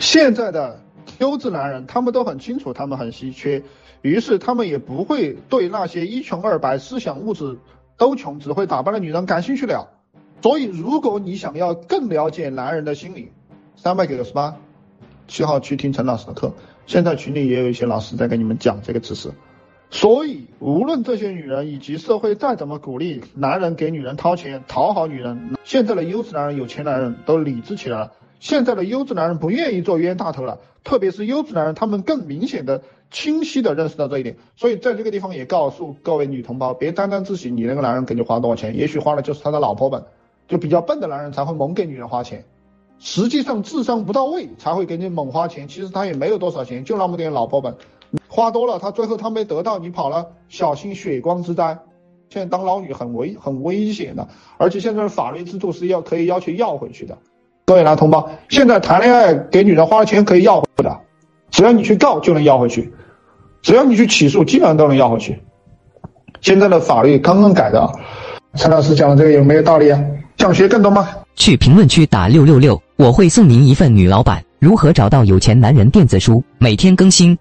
现在的优质男人，他们都很清楚，他们很稀缺，于是他们也不会对那些一穷二白、思想物质都穷、只会打扮的女人感兴趣了。所以，如果你想要更了解男人的心理，三百九十八，七号去听陈老师的课。现在群里也有一些老师在给你们讲这个知识。所以，无论这些女人以及社会再怎么鼓励男人给女人掏钱讨好女人，现在的优质男人、有钱男人都理智起来了。现在的优质男人不愿意做冤大头了，特别是优质男人，他们更明显的、清晰的认识到这一点。所以，在这个地方也告诉各位女同胞，别沾沾自喜，你那个男人给你花多少钱，也许花的就是他的老婆本。就比较笨的男人才会猛给女人花钱，实际上智商不到位才会给你猛花钱。其实他也没有多少钱，就那么点老婆本。花多了，他最后他没得到，你跑了，小心血光之灾。现在当老女很危很危险的，而且现在的法律制度是要可以要求要回去的。各位男同胞，现在谈恋爱给女人花钱可以要回的，只要你去告就能要回去，只要你去起诉，基本上都能要回去。现在的法律刚刚改的，陈老师讲的这个有没有道理啊？想学更多吗？去评论区打六六六，我会送您一份女老板如何找到有钱男人电子书，每天更新。